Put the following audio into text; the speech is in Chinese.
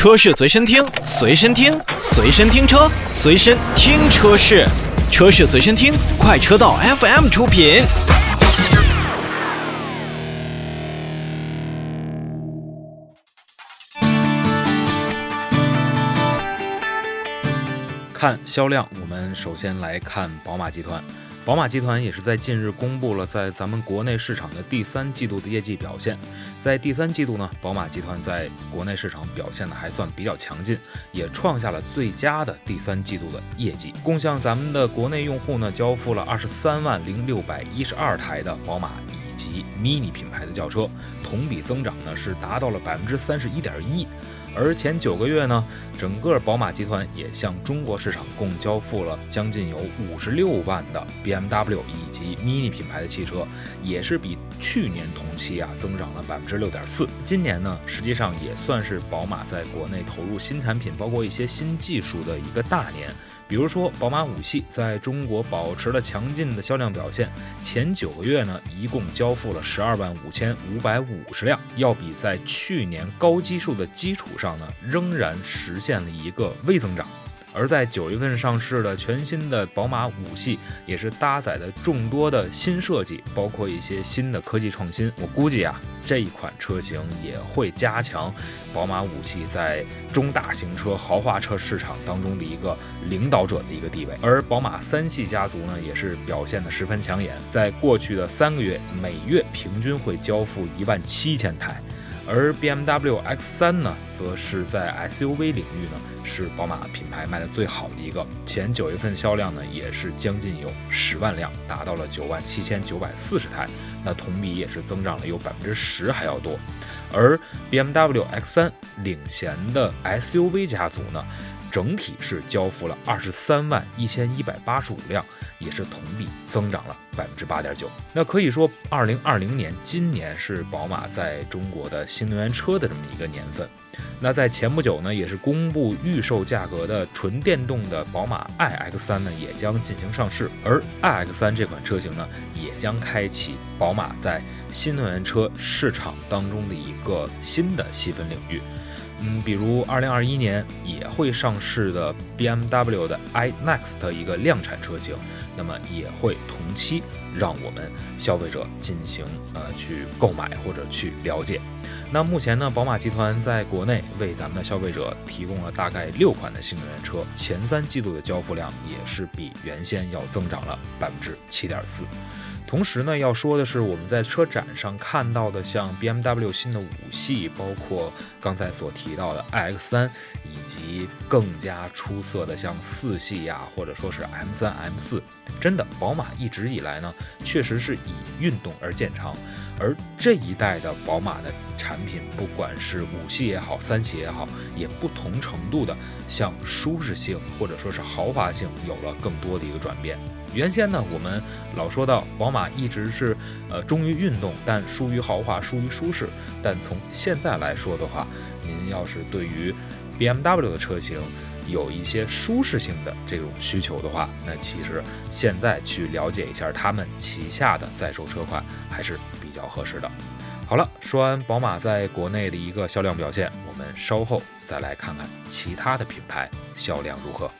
车市随身听，随身听，随身听车，随身听车市，车市随身听，快车道 FM 出品。看销量，我们首先来看宝马集团。宝马集团也是在近日公布了在咱们国内市场的第三季度的业绩表现。在第三季度呢，宝马集团在国内市场表现的还算比较强劲，也创下了最佳的第三季度的业绩，共向咱们的国内用户呢交付了二十三万零六百一十二台的宝马以 Mini 品牌的轿车，同比增长呢是达到了百分之三十一点一。而前九个月呢，整个宝马集团也向中国市场共交付了将近有五十六万的 BMW 以及 Mini 品牌的汽车，也是比去年同期啊增长了百分之六点四。今年呢，实际上也算是宝马在国内投入新产品，包括一些新技术的一个大年。比如说，宝马五系在中国保持了强劲的销量表现，前九个月呢，一共交付了十二万五千五百五十辆，要比在去年高基数的基础上呢，仍然实现了一个微增长。而在九月份上市的全新的宝马五系，也是搭载的众多的新设计，包括一些新的科技创新。我估计啊，这一款车型也会加强宝马五系在中大型车、豪华车市场当中的一个领导者的一个地位。而宝马三系家族呢，也是表现的十分抢眼，在过去的三个月，每月平均会交付一万七千台。而 BMW X3 呢，则是在 SUV 领域呢，是宝马品牌卖的最好的一个。前九月份销量呢，也是将近有十万辆，达到了九万七千九百四十台，那同比也是增长了有百分之十还要多。而 BMW X3 领衔的 SUV 家族呢，整体是交付了二十三万一千一百八十五辆。也是同比增长了百分之八点九。那可以说，二零二零年今年是宝马在中国的新能源车的这么一个年份。那在前不久呢，也是公布预售价格的纯电动的宝马 iX3 呢，也将进行上市。而 iX3 这款车型呢，也将开启宝马在新能源车市场当中的一个新的细分领域。嗯，比如二零二一年也会上市的 BMW 的 iNext 一个量产车型，那么也会同期让我们消费者进行呃去购买或者去了解。那目前呢，宝马集团在国内为咱们的消费者提供了大概六款的新能源车，前三季度的交付量也是比原先要增长了百分之七点四。同时呢，要说的是，我们在车展上看到的，像 BMW 新的五系，包括刚才所提到的 iX3，以及更加出色的像四系呀，或者说是 M3、M4，真的，宝马一直以来呢，确实是以运动而见长。而这一代的宝马的产品，不管是五系也好，三系也好，也不同程度的向舒适性或者说是豪华性有了更多的一个转变。原先呢，我们老说到宝马一直是呃忠于运动，但疏于豪华，疏于舒适。但从现在来说的话，您要是对于 BMW 的车型有一些舒适性的这种需求的话，那其实现在去了解一下他们旗下的在售车款还是比较合适的。好了，说完宝马在国内的一个销量表现，我们稍后再来看看其他的品牌销量如何。